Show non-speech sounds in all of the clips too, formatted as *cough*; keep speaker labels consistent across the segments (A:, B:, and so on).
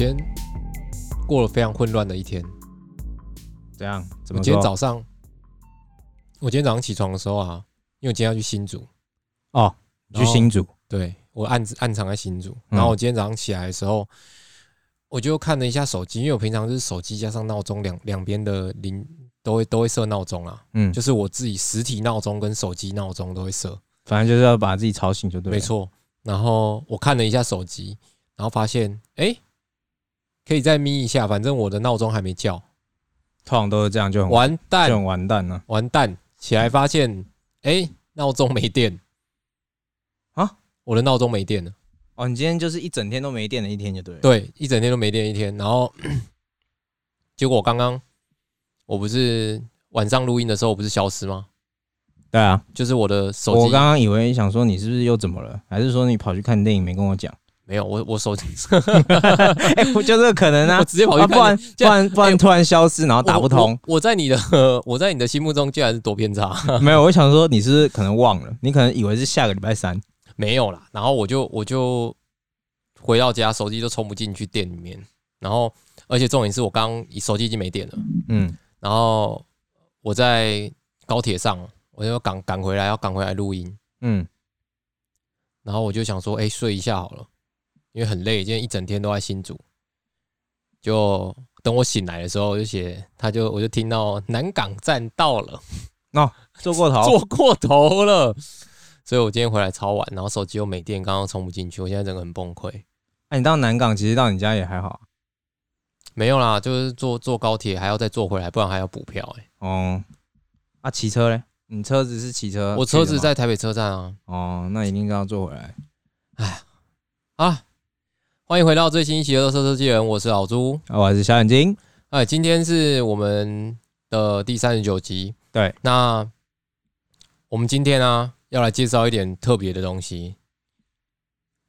A: 我今天过了非常混乱的一天。
B: 怎样？怎
A: 我今天早上，我今天早上起床的时候啊，因为我今天要去新竹，
B: 哦，去新竹，
A: 对我暗暗藏在新竹。
B: 嗯
A: 然后我今天早上起来的时候，我就看了一下手机，因为我平常就是手机加上闹钟两两边的铃都会都会设闹钟啊，
B: 嗯，
A: 就是我自己实体闹钟跟手机闹钟都会设，
B: 反正就是要把自己吵醒就对了。
A: 没，错。然后我看了一下手机，然后发现哎、诶可以再眯一下，反正我的闹钟还没叫，
B: 通常都是这样，就很
A: 完蛋
B: 就很完蛋了。
A: 完蛋！起来发现，哎、闹钟没电
B: 啊！
A: 我的闹钟没电了。
B: 哦，你今天就是一整天都没电的一天就对了。
A: 对，一整天都没电一天。然后 *clears throat* 结果刚刚我不是晚上录音的时候，我不是消失吗？
B: 对啊，
A: 就是我的手机
B: 我刚刚以为想说你是不是又怎么了，还是说你跑去看电影没跟我讲？
A: 没有，我我手机 *laughs*
B: 哎，我觉得有可能啊
A: 我，直接跑去
B: 啊，不然不然不然突然消失，然后打不通。
A: 我。我在你的我在你的心目中竟然是多偏差，
B: 没有，我想说你是可能忘了，你可能以为是下个礼拜三。*laughs*
A: 没有啦。然后我就我就回到家，手机都充不进去店里面。然后而且重点是我刚手机已经没电了。
B: 嗯，
A: 然后我在高铁上，我就赶赶回来，要赶回来录音。
B: 嗯，
A: 然后我就想说，哎、睡一下好了，因为很累，今天一整天都在新竹。就等我醒来的时候，我就写，他就我就听到南港站到了，
B: 哦，坐过头，*laughs*
A: 坐过头了，所以我今天回来超晚，然后手机又没电，刚刚充不进去，我现在整个很崩溃。
B: 哎，你到南港，其实到你家也还好。
A: 没有啦，就是坐坐高铁还要再坐回来，不然还要补票、欸。
B: 哦，啊，骑车嘞？你车子是骑车？
A: 我车子。在台北车站啊。
B: 哦，那一定要坐回来。
A: 哎啊，欢迎回到最新一期的《车车机人》，我是老朱。
B: 啊，我还是小眼睛。
A: 哎，今天是我们的第三十九集。
B: 对，
A: 那我们今天呢、要来介绍一点特别的东西，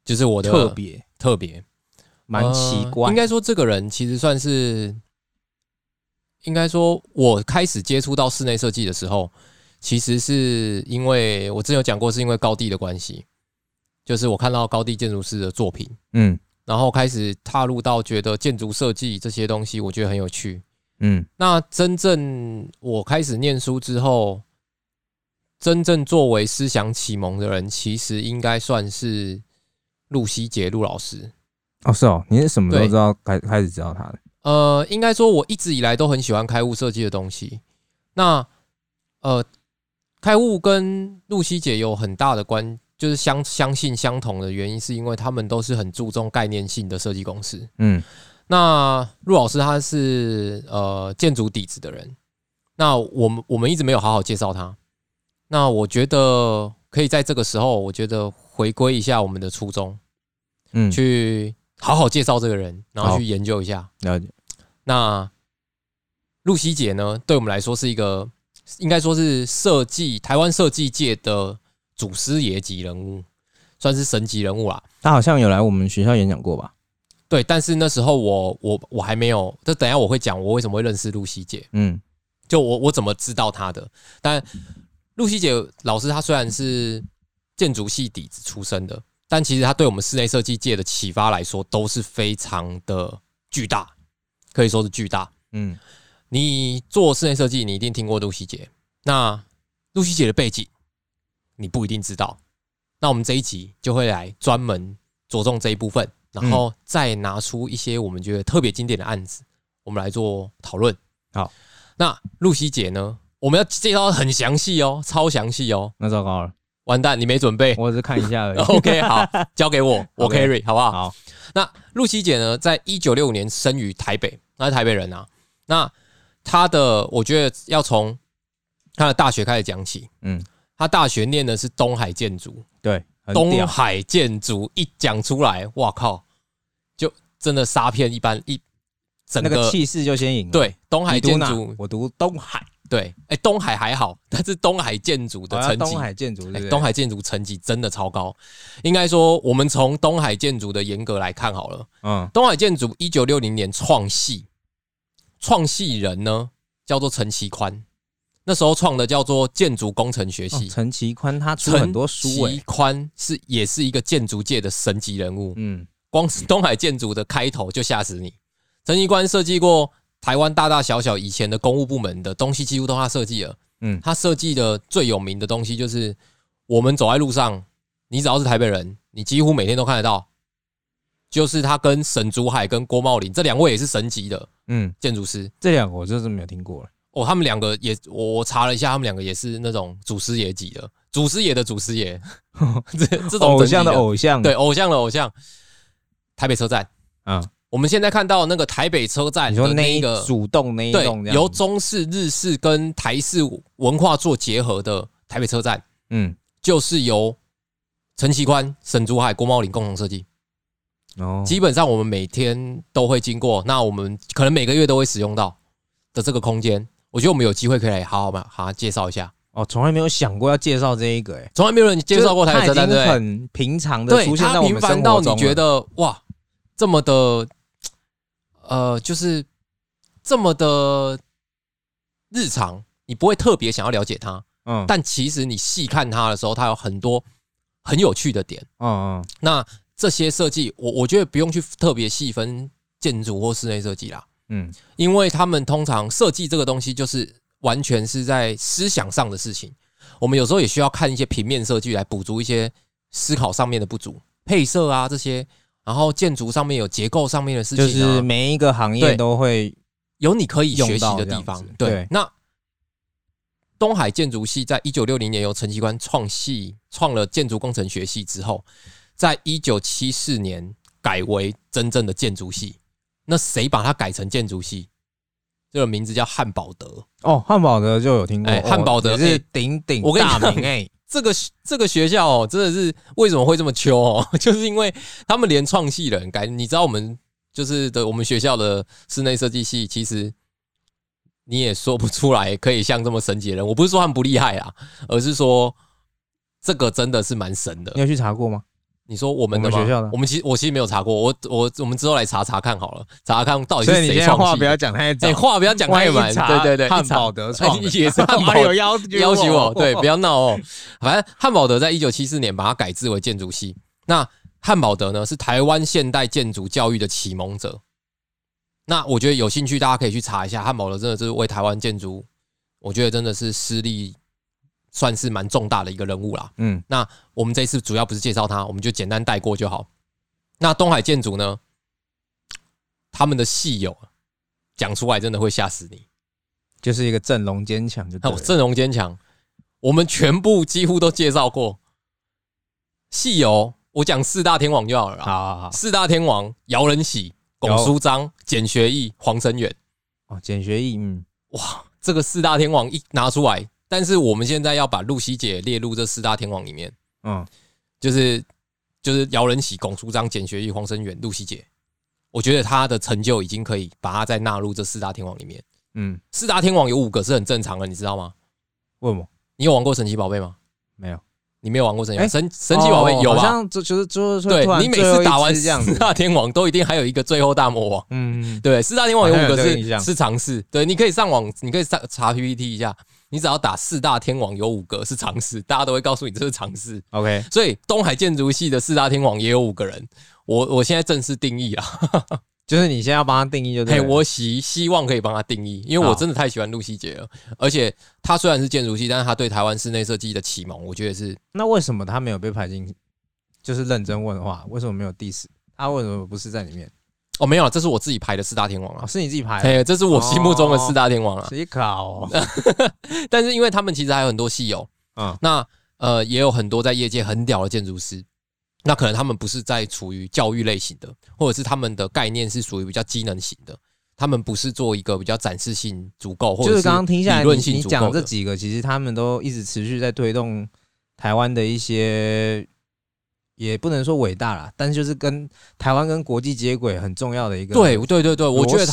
A: 就是我的
B: 特别，
A: 特别，
B: 蛮奇怪。
A: 呃应该说，这个人其实算是，应该说，我开始接触到室内设计的时候，其实是因为我之前有讲过，是因为高地的关系，就是我看到高地建筑师的作品，
B: 嗯
A: 然后开始踏入到觉得建筑设计这些东西，我觉得很有趣。
B: 嗯
A: 那真正我开始念书之后，真正作为思想启蒙的人，其实应该算是露西杰陆老师。
B: 哦，是哦，你是什么时候知道开开始知道他的？
A: 呃，应该说我一直以来都很喜欢开物设计的东西。那呃，开物跟露西姐有很大的关，就是相相信相同的原因，是因为他们都是很注重概念性的设计公司。
B: 嗯
A: 那陆老师他是呃建筑底子的人，那我们我们一直没有好好介绍他。那我觉得可以在这个时候，我觉得回归一下我们的初衷，
B: 嗯，
A: 去好好介绍这个人，然后去研究一下。
B: 了解。
A: 那露西姐呢，对我们来说是一个应该说是设计台湾设计界的祖师爷级人物，算是神级人物啦。
B: 他好像有来我们学校演讲过吧？
A: 对，但是那时候我我我还没有，这等一下我会讲我为什么会认识露西姐，
B: 嗯
A: 就我我怎么知道她的。但露西姐老师她虽然是建筑系底子出身的，但其实她对我们室内设计界的启发来说都是非常的巨大，可以说是巨大。
B: 嗯
A: 你做室内设计，你一定听过露西姐。那露西姐的背景，你不一定知道。那我们这一集就会来专门着重这一部分，然后再拿出一些我们觉得特别经典的案子，我们来做讨论。
B: 好，
A: 那露西姐呢？我们要介绍得很详细哦，超详细哦。
B: 那糟糕了，
A: 完蛋，你没准备。
B: 我只是看一下而已。*laughs*
A: OK，好，交给我，*laughs* 我 carry 好不好？
B: 好，
A: 那露西姐呢，在一九六五年生于台北，她是台北人啊。那她的，我觉得要从她的大学开始讲起。
B: 嗯，
A: 她大学念的是东海建筑，
B: 对，很
A: 东。海建筑一讲出来，哇靠，就真的杀片一般一整个
B: 那个气势就先赢了。
A: 对东海建筑，
B: 我读东海，
A: 对，哎，东海还好，但是东海建筑的成绩
B: 东海建筑，
A: 东海建筑成绩真的超高，应该说，我们从东海建筑的严格来看好了。
B: 嗯
A: 东海建筑一九六零年创系，创系人呢叫做陈其宽，那时候创的叫做建筑工程学系。
B: 哦陈其宽他出
A: 陈
B: 很多书
A: 其
B: 诶。
A: 宽是也是一个建筑界的神级人物。
B: 嗯
A: 光是东海建筑的开头就吓死你。陈其宽设计过台湾大大小小以前的公务部门的东西，几乎都他设计了。
B: 嗯
A: 他设计的最有名的东西就是，我们走在路上，你只要是台北人，你几乎每天都看得到。就是他跟沈竹海跟郭茂林这两位也是神级的
B: 嗯，
A: 建筑师
B: 这两个我就是没有听过了。
A: 哦，他们两个也我我查了一下，他们两个也是那种祖师爷级的，祖师爷的祖师爷，*laughs* 这这种
B: 偶像的偶像，
A: 对，偶像的偶像。台北车站，
B: 啊，
A: 我们现在看到那个台北车站
B: 你说那一
A: 个
B: 主动那一
A: 对
B: 栋
A: 由中式、日式跟台式文化做结合的台北车站，
B: 嗯，
A: 就是由陈其宽、沈竹海、郭茂林共同设计。
B: 哦，
A: 基本上我们每天都会经过，那我们可能每个月都会使用到的这个空间，我觉得我们有机会可以来好好嘛，好好介绍一下。
B: 哦，从来没有想过要介绍这一个，哎，
A: 从来没有人介绍过台北车站，对不对？
B: 就是它已经很平常的
A: 对，
B: 出现在
A: 它
B: 我们生活中了，
A: 你觉得哇，这么的，呃，就是这么的日常，你不会特别想要了解它，
B: 嗯，
A: 但其实你细看它的时候，它有很多很有趣的点。
B: 嗯嗯
A: 那这些设计，我我觉得不用去特别细分建筑或室内设计啦，
B: 嗯
A: 因为他们通常设计这个东西就是完全是在思想上的事情。我们有时候也需要看一些平面设计来补足一些思考上面的不足，配色啊这些，然后建筑上面有结构上面的事情、啊，
B: 就是每一个行业都会，
A: 有你可以学习的地方。对，
B: 对
A: 那东海建筑系在一九六零年由陈其官创系创了建筑工程学系之后，在一九七四年改为真正的建筑系。那谁把它改成建筑系？这个名字叫汉堡德。
B: 哦，汉堡德就有听过，
A: 汉堡德
B: 也是
A: 哎
B: 鼎鼎
A: 我跟你讲
B: 大名哎，
A: 这个这个学校哦，真的是为什么会这么秋哦？*laughs* 就是因为他们连创系人改，你知道我们就是的，我们学校的室内设计系，其实你也说不出来可以像这么神奇的人。我不是说他们不厉害啊，而是说这个真的是蛮神的
B: 你。有去查过吗？
A: 你说我们的吗
B: 我们学校的
A: 我们其实我其实没有查过，我我我们之后来查查看好了，查查看到底
B: 所以你
A: 是谁
B: 现在话不要。讲太早
A: 哎，，话不要讲太满，
B: 万一查
A: 对对对，
B: 汉堡德创的
A: 也是 *laughs* 汉堡
B: 还有要
A: 要求我，对，不
B: 要
A: 要闹哦。反正汉堡德在一九七四年把它改制为建筑系。那汉堡德呢，是台湾现代建筑教育的启蒙者。那我觉得有兴趣，大家可以去查一下，汉堡德真的是为台湾建筑，我觉得真的是施力算是蛮重大的一个人物啦。
B: 嗯
A: 那我们这次主要不是介绍他，我们就简单带过就好。那东海建筑呢，他们的戏友讲出来真的会吓死你。
B: 就是一个阵容坚强，就对了
A: 还有阵容坚强，我们全部几乎都介绍过。戏友，我讲四大天王就好了啦。
B: 好好好
A: 四大天王：姚仁喜、龚书章、简学义、黄生远。
B: 哦，简学义，嗯，
A: 哇，这个四大天王一拿出来，但是我们现在要把露西姐列入这四大天王里面，
B: 嗯，
A: 就是就是姚仁喜、龚书章、简学义、黄生远、露西姐。我觉得他的成就已经可以把他再纳入这四大天王里面。
B: 嗯，
A: 四大天王有五个是很正常的，你知道吗？
B: 问我
A: 你有玩过神奇宝贝吗？
B: 没有？
A: 你没有玩过神奇宝
B: 哎
A: 贝？神神奇宝贝有吧？
B: 哦好像就就是就是
A: 对你每次打完四，大天王，都一定还有一个最后大魔王。
B: 嗯，
A: 对，四大天王有五个是是尝试。对，你可以上网，你可以上查 PPT 一下，你只要打四大天王有五个是尝试，大家都会告诉你这是尝试。
B: OK，
A: 所以东海建筑系的四大天王也有五个人。我我现在正式定义啦，
B: 就是你现在要帮他定义就对
A: 嘿，
B: 了。
A: 我希希望可以帮他定义，因为我
B: 好
A: 真的太喜欢露西姐了，而且她虽然是建筑系，但是她对台湾室内设计的启蒙，我觉得是
B: 那为什么他没有被排进？就是认真问的话，为什么没有第十？他为什么不是在里面？
A: 哦没有，这是我自己排的四大天王
B: 哦，
A: 啊，
B: 是你自己排的，
A: 嘿，这是我心目中的四大天王啊。
B: 谁考哦？*laughs*
A: 但是因为他们其实还有很多戏友，
B: 嗯
A: 那呃也有很多在业界很屌的建筑师，那可能他们不是在处于教育类型的，或者是他们的概念是属于比较机能型的，他们不是做一个比较展示性足够，或者
B: 就是刚刚听下来，
A: 论
B: 你你讲这几个，其实他们都一直持续在推动台湾的一些，也不能说伟大啦，但是就是跟台湾跟国际接轨很重要的一个
A: 对对对对，我觉得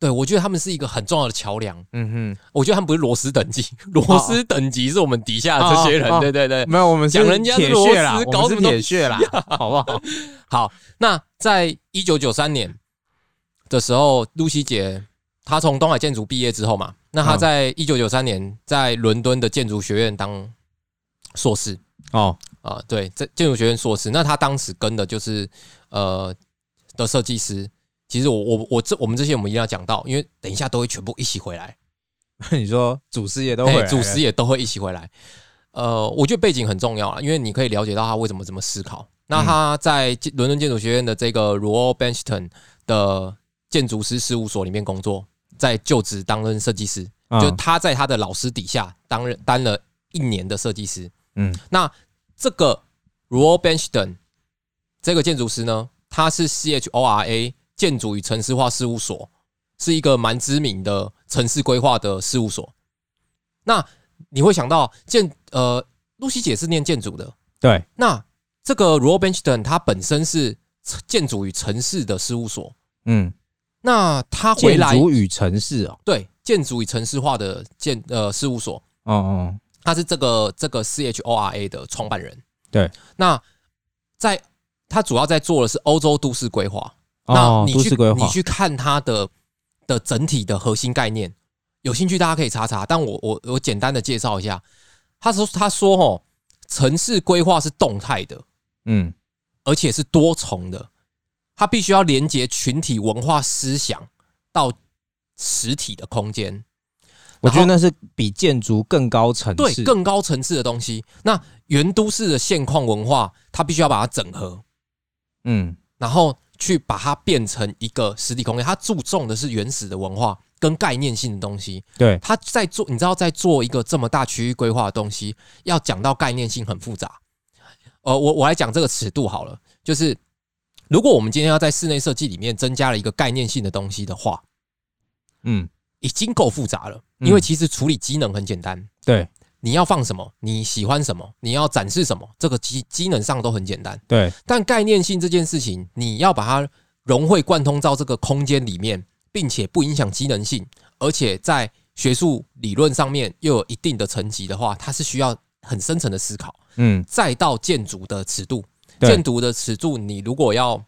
A: 对我觉得他们是一个很重要的桥梁。
B: 嗯哼
A: 我觉得他们不是螺丝等级，*laughs* 螺丝等级是我们底下的这些人，对对对，。
B: 没有，我们是
A: 讲人家是
B: 铁血啦，
A: 螺丝
B: 我们是
A: 搞什么东
B: 铁血啦，好不好？*laughs*
A: 好，那在一九九三年的时候，露西姐她从东海建筑毕业之后嘛，那她
B: 嗯
A: 在一九九三年在伦敦的建筑学院当硕士
B: 哦，
A: 啊、对，在建筑学院硕士。那她当时跟的就是呃的设计师，其实我我我这我们这些我们一定要讲到，因为等一下都会全部一起回来，*laughs*
B: 你说主师爷都会
A: 主师也都会一起回来。呃，我觉得背景很重要啊，因为你可以了解到他为什么这么思考。那他在伦敦建筑学院的这个 Royal Benchton 的建筑师事务所里面工作，在就职担任设计师，
B: 嗯
A: 就他在他的老师底下担任担了一年的设计师。
B: 嗯
A: 那这个 Royal Benchton 这个建筑师呢，他是 CHORA 建筑与城市化事务所，是一个蛮知名的城市规划的事务所。那你会想到建呃，露西姐是念建筑的，
B: 对，
A: 那这个 Royal Benchton 它本身是建筑与城市的事务所，
B: 嗯，
A: 那他回来
B: 建
A: 来
B: 筑与城市哦，
A: 对建筑与城市化的建呃事务所，
B: 哦哦，
A: 他是这个这个 CHORA 的创办人。
B: 对，
A: 那在他主要在做的是欧洲都市规划。
B: 哦
A: 那你去你去看它的的整体的核心概念，有兴趣大家可以查查。但我我我简单的介绍一下，他说他说哦，城市规划是动态的，
B: 嗯
A: 而且是多重的，它必须要连接群体文化思想到实体的空间。
B: 我觉得那是比建筑更高层
A: 对
B: 次，
A: 更高层次的东西。那原都市的现况文化，它必须要把它整合，
B: 嗯
A: 然后去把它变成一个实体空间。它注重的是原始的文化跟概念性的东西。
B: 对，
A: 它在做，你知道，在做一个这么大区域规划的东西，要讲到概念性很复杂。呃，我我来讲这个尺度好了，就是如果我们今天要在室内设计里面增加了一个概念性的东西的话，
B: 嗯
A: 已经够复杂了。
B: 嗯
A: 因为其实处理机能很简单，
B: 对
A: 你要放什么，你喜欢什么，你要展示什么，这个机机能上都很简单。
B: 对，
A: 但概念性这件事情，你要把它融会贯通到这个空间里面，并且不影响机能性，而且在学术理论上面又有一定的层级的话，它是需要很深层的思考。
B: 嗯
A: 再到建筑的尺度，建筑的尺度，你如果要，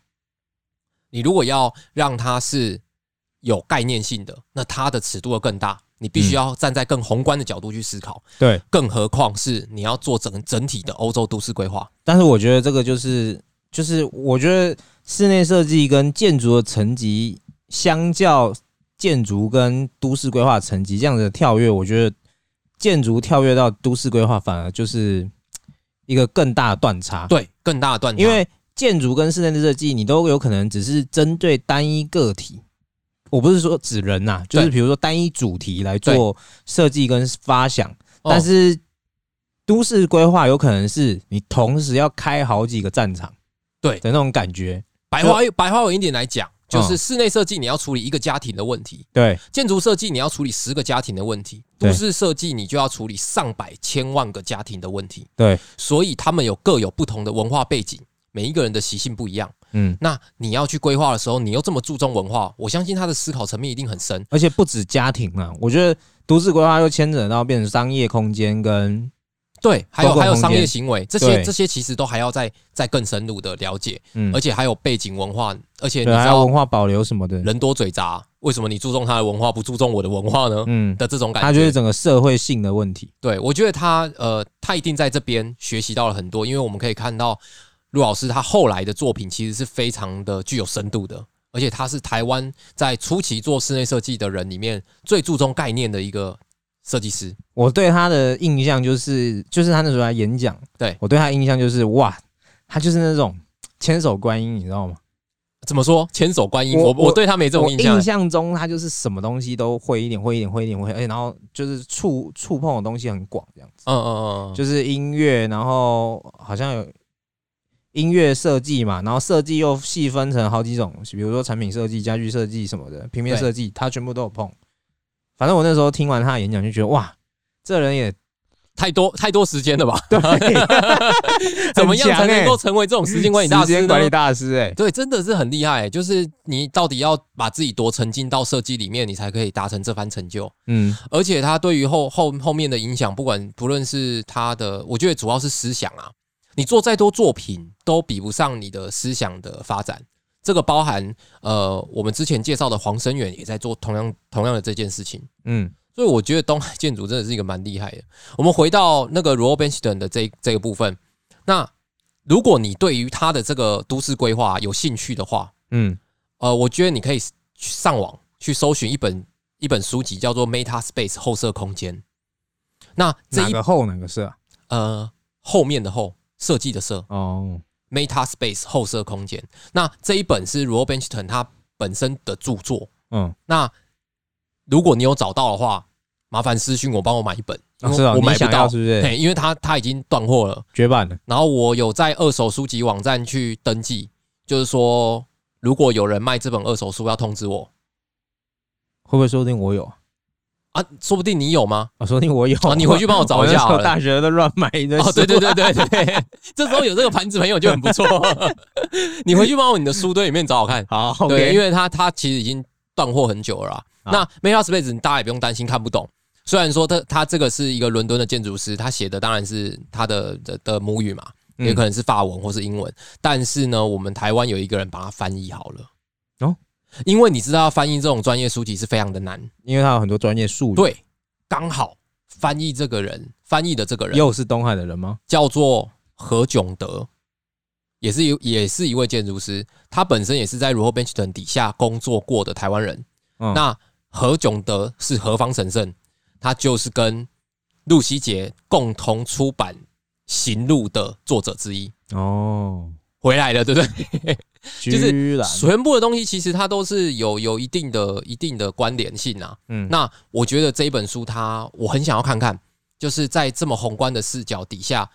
A: 你如果要让它是有概念性的，那它的尺度要更大，你必须要站在更宏观的角度去思考。
B: 对。
A: 更何况是你要做整整体的欧洲都市规划。
B: 但是我觉得这个就是就是我觉得室内设计跟建筑的层级相较建筑跟都市规划层级这样的跳跃，我觉得建筑跳跃到都市规划反而就是一个更大的断差。
A: 对，更大的断差，
B: 因为建筑跟室内设计，你都有可能只是针对单一个体。我不是说指人呐、就是比如说单一主题来做设计跟发想，
A: 哦。
B: 但是都市规划有可能是你同时要开好几个战场，
A: 对。
B: 的那种感觉。
A: 白话白话文一点来讲，就是
B: 嗯
A: 室内设计你要处理一个家庭的问题，
B: 对。
A: 建筑设计你要处理十个家庭的问题，
B: 对。
A: 都市设计你就要处理上百千万个家庭的问题。
B: 对，
A: 所以他们有各有不同的文化背景，每一个人的习性不一样。
B: 嗯，
A: 那你要去规划的时候，你又这么注重文化，我相信他的思考层面一定很深。
B: 而且不止家庭啊，我觉得都市规划又牵扯到变成商业空间跟
A: 对，还有还有商业行为，这些这些其实都还要再再更深入的了解，
B: 嗯。
A: 而，且还有背景文化，而且你，知道
B: 还有文化保留什么的，
A: 人多嘴杂，为什么你注重他的文化，不注重我的文化呢？
B: 嗯，
A: 的这种感觉，
B: 他就是整个社会性的问题。
A: 对我觉得他呃，他一定在这边学习到了很多，因为我们可以看到陆老师他后来的作品其实是非常的具有深度的，而且他是台湾在初期做室内设计的人里面最注重概念的一个设计师。
B: 我对他的印象就是，就是他那时候来演讲，
A: 对
B: 我对他印象就是，哇，他就是那种千手观音，你知道吗？
A: 怎么说？千手观音，我
B: 我
A: 对他没这种印象
B: 印。象中他就是什么东西都会一点，会一点，会一点，会，而且然后就是触触碰的东西很广，这样子，
A: 嗯嗯嗯嗯，
B: 就是音乐，然后好像有音乐设计嘛，然后设计又细分成好几种，比如说产品设计、家具设计什么的，平面
A: 对
B: 设计，他全部都有碰。反正我那时候听完他的演讲，就觉得哇，这人也
A: 太多太多时间了吧？*laughs*
B: 对，*laughs*
A: 怎么样才能够成为这种时间管理大师呢？
B: 时间管理大师、哎，
A: 对，真的是很厉害、就是你到底要把自己多沉浸到设计里面，你才可以达成这番成就。
B: 嗯，
A: 而且他对于后后后面的影响，不管不论是他的，我觉得主要是思想啊。你做再多作品，都比不上你的思想的发展。这个包含呃，我们之前介绍的黄生远也在做同样同样的这件事情。
B: 嗯，
A: 所以我觉得东海建筑真的是一个蛮厉害的。我们回到那个 Royal Benchton 的这这个部分，那如果你对于他的这个都市规划有兴趣的话，
B: 嗯，
A: 呃，我觉得你可以去上网去搜寻一本一本书籍，叫做《Meta Space 后设空间》。那这
B: 个后哪个是啊？
A: 呃后面的后设计的设
B: 哦
A: ，Meta Space 后设空间。那这一本是 Rob Benchton 他本身的著作。
B: 嗯，
A: 那如果你有找到的话，麻烦私信我帮我买一本，因为
B: 啊是啊，
A: 我买不到
B: 是不是
A: 对，因为他他已经断货了。
B: 绝版了？
A: 然后我有在二手书籍网站去登记，就是说如果有人卖这本二手书，要通知我
B: 会不会说不定我有啊？
A: 啊，说不定你有吗？
B: 啊说不定我有。
A: 啊你回去帮我找一下
B: 大学都乱买一堆
A: 哦，对对对对对，这时候有这个盘子朋友就很不错。*laughs* 你回去帮我你的书堆里面找找看，
B: 好
A: 因为它它其实已经断货很久了那 Meta Space 大家也不用担心看不懂，虽然说他他这个是一个伦敦的建筑师，他写的当然是他的的的母语嘛，
B: 嗯。
A: 也可能是法文或是英文，但是呢，我们台湾有一个人把它翻译好了。
B: 哦，
A: 因为你知道翻译这种专业书籍是非常的难，
B: 因为他有很多专业术语。，
A: 对，刚好翻译这个人翻译的这个人
B: 又是东海的人吗？
A: 叫做何炅德，也是一也是一位建筑师，他本身也是在 r o b e n c h t o n 底下工作过的台湾人。
B: 嗯，
A: 那何炅德是何方神圣？他就是跟陆西杰共同出版《行路》的作者之一，
B: 哦，
A: 回来了，对不对？*laughs* 就是，全部的东西其实它都是有有一定的一定的关联性啊。
B: 嗯，
A: 那我觉得这一本书它，我很想要看看，就是在这么宏观的视角底下，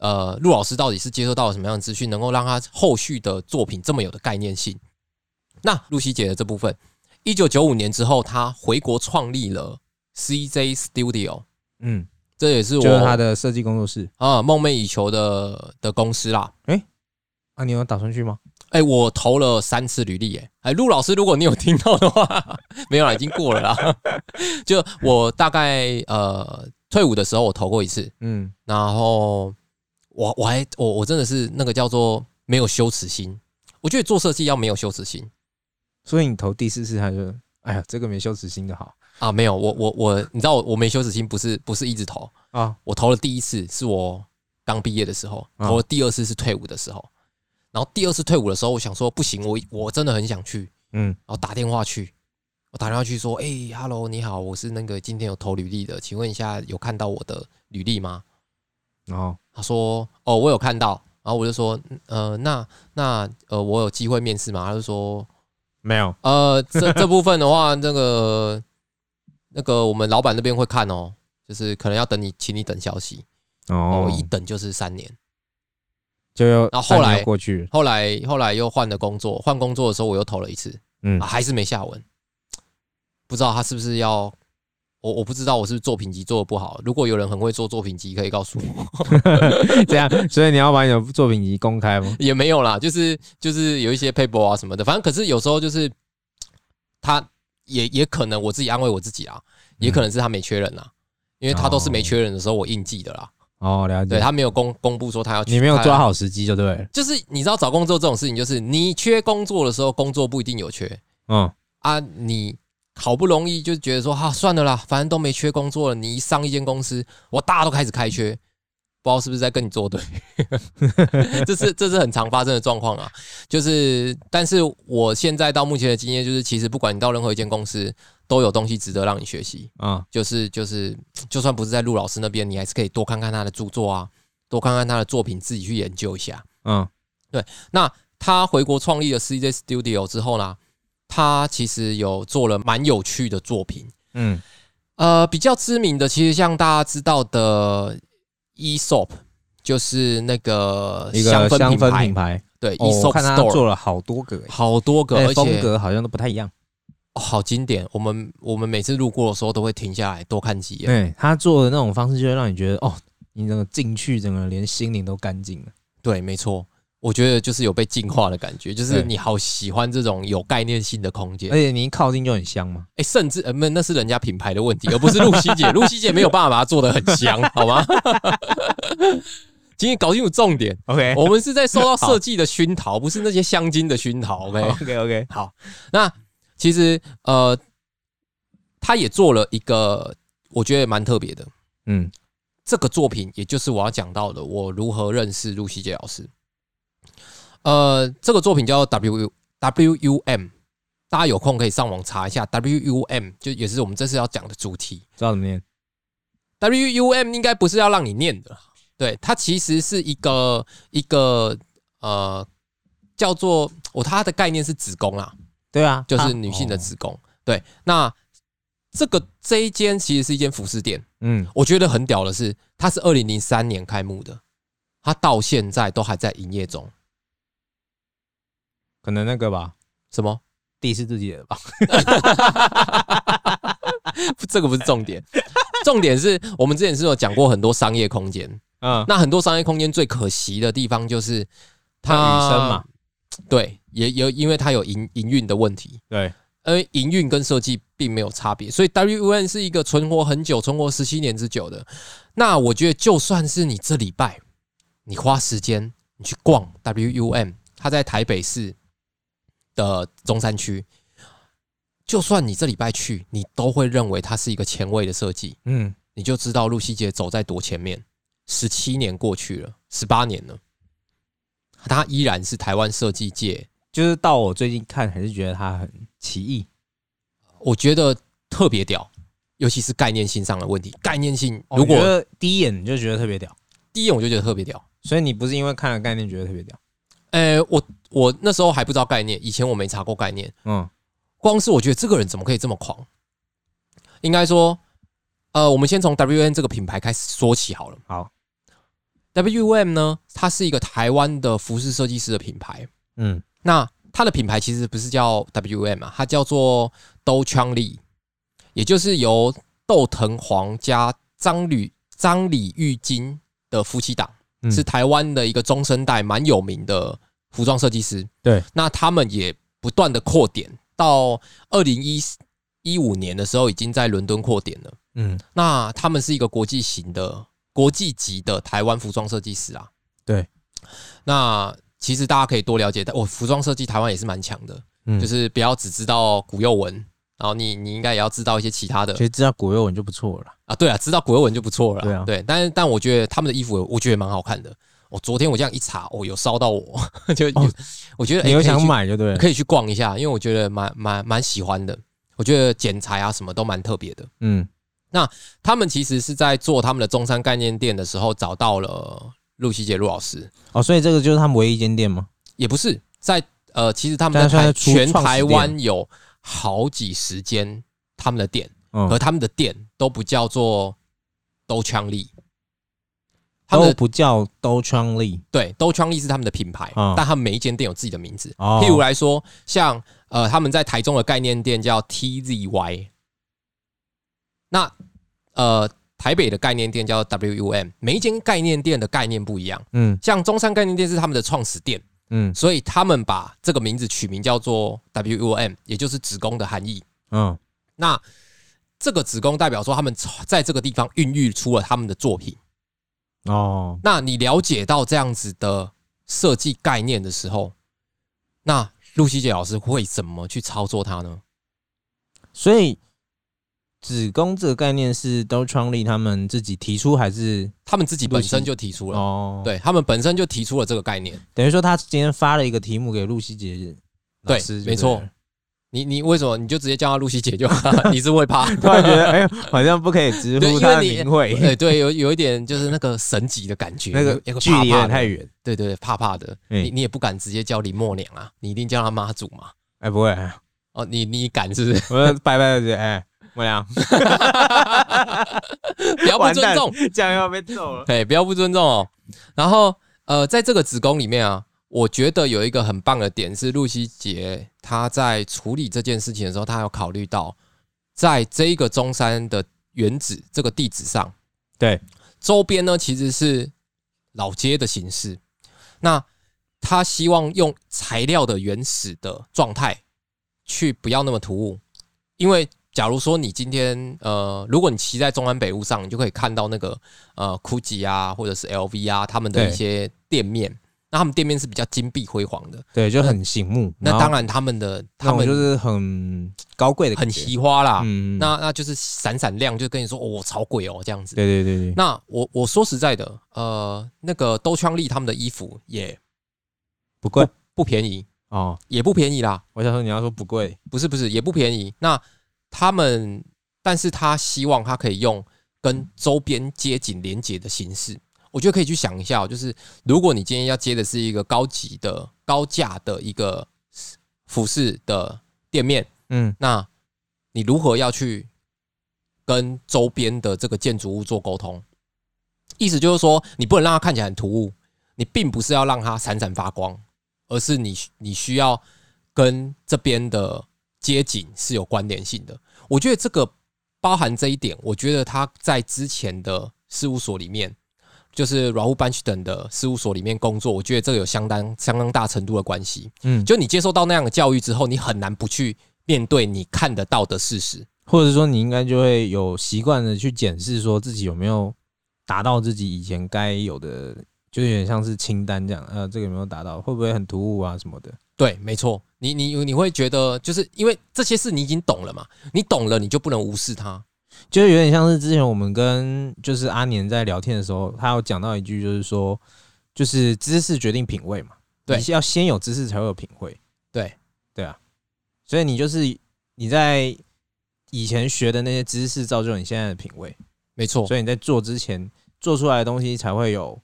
A: 呃，陆老师到底是接收到了什么样的资讯，能够让他后续的作品这么有的概念性？那露西姐的这部分，一九九五年之后，他回国创立了 CJ Studio，
B: 嗯，
A: 这也是我
B: 就是他的设计工作室
A: 啊梦寐以求的的公司啦。
B: 啊，你有打算去吗？
A: 哎、我投了三次履历，哎，哎，陆老师，如果你有听到的话，*laughs* 没有啦，已经过了啦。就我大概呃退伍的时候，我投过一次，
B: 嗯，
A: 然后我我还我我真的是那个叫做没有羞耻心。我觉得做设计要没有羞耻心
B: 所以你投第四次，他就，哎呀，这个没羞耻心的好
A: 啊，没有我我我，你知道我我没羞耻心不是不是一直投，
B: 啊，
A: 我投了第一次是我刚毕业的时候，
B: 啊
A: 投了第二次是退伍的时候，然后第二次退伍的时候，我想说不行，我我真的很想去，
B: 嗯，
A: 然后打电话去，我打电话去说，哎、h e l l o 你好，我是那个今天有投履历的，请问一下有看到我的履历吗？
B: 然后
A: 他说，哦，我有看到，然后我就说，嗯呃，那那呃，我有机会面试吗？他就说，
B: 没有，
A: 呃，这这部分的话，*laughs* 那个那个我们老板那边会看哦，就是可能要等你，请你等消息。哦，
B: 哦，
A: 一等就是三年。
B: 就又
A: 然后后来
B: 过去，
A: 后来后来又换了工作，换工作的时候我又投了一次，
B: 嗯
A: 啊，，还是没下文。不知道他是不是要我，我不知道我是不是作品集做的不好。如果有人很会做作品集，可以告诉我。*laughs*
B: 这样，所以你要把你的作品集公开吗？
A: 也没有啦，就是就是有一些 paper 啊什么的，反正可是有时候就是他也也可能我自己安慰我自己啊，也可能是他没缺人啊，因为他都是没缺人的时候我应记的啦。
B: 哦，了解，
A: 对他没有公公布说他要去，
B: 你没有抓好时机就对了，
A: 就是你知道找工作这种事情，就是你缺工作的时候，工作不一定有缺
B: 嗯，
A: 啊。你好不容易就觉得说，哈、算了啦，反正都没缺工作了。你一上一间公司，我大家都开始开缺，不知道是不是在跟你作对。*laughs* 这是这是很常发生的状况啊。就是，但是我现在到目前的经验，就是其实不管你到任何一间公司，都有东西值得让你学习。
B: 啊，
A: 就是就是，就算不是在陆老师那边，你还是可以多看看他的著作啊，多看看他的作品，自己去研究一下。
B: 嗯对，
A: 那他回国创立了 CJ Studio 之后呢，他其实有做了蛮有趣的作品。
B: 嗯，
A: 呃，比较知名的，其实像大家知道的 Esop，就是那个
B: 一个
A: 香氛品牌
B: 香氛品，牌，
A: 对
B: 哦，我
A: Esop
B: 看他
A: Store，
B: 做了好多个，欸
A: 好多个，
B: 哎
A: 而且
B: 风格好像都不太一样。
A: 哦好经典。我们我们每次路过的时候都会停下来多看几眼。
B: 对他做的那种方式，就会让你觉得哦，你整个进去，整个连心灵都干净了。
A: 对，没错。我觉得就是有被净化的感觉，就是你好喜欢这种有概念性的空间
B: 而。且你一靠近就很香嘛。
A: 哎、甚至呃，那，那是人家品牌的问题，而不是露西姐。*laughs* 露西姐没有办法把它做的很香，*laughs* 好吗？今天搞清楚重点
B: ，OK
A: 我们是在受到设计的熏陶，*laughs* 不是那些香精的熏陶。OK，OK
B: OK，
A: 好，那其实呃，他也做了一个我觉得蛮特别的
B: 嗯
A: 这个作品，也就是我要讲到的，我如何认识露西姐老师。呃，这个作品叫 W W U M，大家有空可以上网查一下 W U M，就也是我们这次要讲的主题。
B: 知道怎么念
A: ？W U M 应该不是要让你念的，对，它其实是一个一个呃叫做我、它的概念是子宫啦，
B: 对啊，
A: 就是女性的
B: 哦
A: 子宫。对，那这个这一间其实是一间服饰店，
B: 嗯，
A: 我觉得很屌的是，它是二零零三年开幕的，它到现在都还在营业中。
B: 可能那个吧，
A: 什么？
B: 地是自己的吧？*laughs*
A: 这个不是重点，重点是我们之前是有讲过很多商业空间，
B: 嗯，
A: 那很多商业空间最可惜的地方就是它
B: 它雨声嘛，
A: 对，也有因为它有营营运的问题，
B: 对，
A: 而营运跟设计并没有差别，所以 WUN 是一个存活很久、存活十七年之久的。那我觉得，就算是你这礼拜你花时间你去逛 WUM，它在台北市的中山区，就算你这礼拜去，你都会认为它是一个前卫的设计，
B: 嗯，
A: 你就知道露西姐走在多前面。十七年过去了，十八年了，它依然是台湾设计界
B: 就是到我最近看，还是觉得它很奇异。
A: 我觉得特别屌，尤其是概念性上的问题。概念性，
B: 哦
A: 如果
B: 第一眼你就觉得特别屌，
A: 第一眼我就觉得特别屌。
B: 所以你不是因为看了概念觉得特别屌？
A: 呃、我我那时候还不知道概念，以前我没查过概念，
B: 嗯
A: 光是我觉得这个人怎么可以这么狂？应该说，呃，我们先从 WN 这个品牌开始说起好了。
B: 好
A: ，WM 呢，它是一个台湾的服饰设计师的品牌。
B: 嗯
A: 那它的品牌其实不是叫 WM 啊，它叫做兜枪利，也就是由窦藤黄加张吕张李玉金的夫妻档，
B: 嗯
A: 是台湾的一个中生代蛮有名的服装设计师。
B: 对，
A: 那他们也不断的扩点，到二零一一五年的时候，已经在伦敦扩点了。
B: 嗯，
A: 那他们是一个国际型的、国际级的台湾服装设计师啊。
B: 对，
A: 那其实大家可以多了解，哦，服装设计台湾也是蛮强的，
B: 嗯
A: 就是不要只知道古幼文，然后你你应该也要知道一些其他的
B: 其实知道古幼文就不错了啦。
A: 啊。对啊，知道古幼文就不错了啦。
B: 对啊
A: 对，但是但我觉得他们的衣服，我觉得蛮好看的。我、昨天我这样一查，哦，有烧到我，*laughs* 就、
B: 哦
A: 我觉得、
B: 你有想买就对了。
A: 可以去逛一下，因为我觉得蛮蛮蛮喜欢的。我觉得剪裁啊什么都蛮特别的。
B: 嗯那
A: 他们其实是在做他们的中山概念店的时候找到了陆希杰陆老师，
B: 哦，所以这个就是他们唯一一间店吗？
A: 也不是在呃，其实他们在台全台
B: 店
A: 湾有好几十间他们的店，
B: 嗯
A: 而，他们的店都不叫做兜枪力，他们
B: 都不叫兜枪力
A: 对兜枪力是他们的品牌，
B: 嗯
A: 但他们每一间店有自己的名字。
B: 哦。
A: 譬如来说，像呃，他们在台中的概念店叫 TZY，那呃，台北的概念店叫 WUM，每一间概念店的概念不一样。
B: 嗯
A: 像中山概念店是他们的创始店，
B: 嗯
A: 所以他们把这个名字取名叫做 WUM，也就是子宫的含义。
B: 嗯
A: 那这个子宫代表说他们在这个地方孕育出了他们的作品。
B: 哦，
A: 那你了解到这样子的设计概念的时候，那露西姐老师会怎么去操作它呢？
B: 所以子宫这个概念是都创立他们自己提出还是
A: 他们自己本身就提出了，
B: 哦？，
A: 对他们本身就提出了这个概念。
B: 等于说他今天发了一个题目给露西姐老
A: 对没错你你为什么你就直接叫她露西姐就好？*laughs* 你是会怕？
B: 突然觉得哎，好像不可以直 *laughs*
A: 对，
B: 呼他的名讳，*laughs*
A: 对对，有有一点就是那个神级的感觉，
B: 那个
A: 有有个
B: 距离太远。
A: 对对对，怕怕的。
B: 嗯
A: 你你也不敢直接叫林默娘啊，你一定叫她妈祖嘛。
B: 哎，不会，
A: 哦，你你敢是不是？
B: 我拜拜姐哎，我俩 *laughs*
A: 不要不尊重，，
B: 这样要被揍了。
A: 对，不要不尊重哦。然后呃，在这个子宫里面啊，我觉得有一个很棒的点是，露西杰她在处理这件事情的时候，她有考虑到，在这一个中山的原址这个地址上，
B: 对，
A: 周边呢其实是老街的形式。那他希望用材料的原始的状态去不要那么突兀，因为假如说你今天呃，如果你骑在中安北路上，你就可以看到那个呃 GUCCI 啊，或者是 LV 啊，他们的一些店面。那他们店面是比较金碧辉煌的，
B: 对，就很醒目。
A: 那当然他们的他们
B: 就是很高贵的
A: 很奇花啦，
B: 嗯，
A: 那那就是闪闪亮，就跟你说哦，超贵哦这样子。
B: 对对对对，
A: 那我我说实在的，呃，那个兜枪利他们的衣服也
B: 不贵
A: 不便宜，
B: 哦。
A: 也不便宜啦。
B: 我想说你要说不贵，
A: 不是不是，也不便宜。那他们，但是他希望他可以用跟周边街景连接的形式，我觉得可以去想一下哦，就是如果你今天要接的是一个高级的、高价的一个服饰的店面，
B: 嗯
A: 那你如何要去跟周边的这个建筑物做沟通？意思就是说，你不能让它看起来很突兀，你并不是要让它闪闪发光，而是你你需要跟这边的街景是有关联性的。我觉得这个包含这一点，我觉得他在之前的事务所里面，就是 Rahul Banchden 的事务所里面工作，我觉得这个有相当相当大程度的关系。
B: 嗯，
A: 就你接受到那样的教育之后，你很难不去面对你看得到的事实。
B: 或者说你应该就会有习惯的去检视，说自己有没有达到自己以前该有的，就有点像是清单这样。呃，这个有没有达到？会不会很突兀啊什么的？
A: 对，没错，你你你会觉得，就是因为这些事你已经懂了嘛，你懂了，你就不能无视它。
B: 就是有点像是之前我们跟就是阿年在聊天的时候，他有讲到一句，就是说，就是知识决定品味嘛。
A: 对
B: 你是要先有知识才会有品味。
A: 对，
B: 对啊，所以你就是你在以前学的那些知识，造就你现在的品味。
A: 没错。
B: 所以你在做之前做出来的东西才会有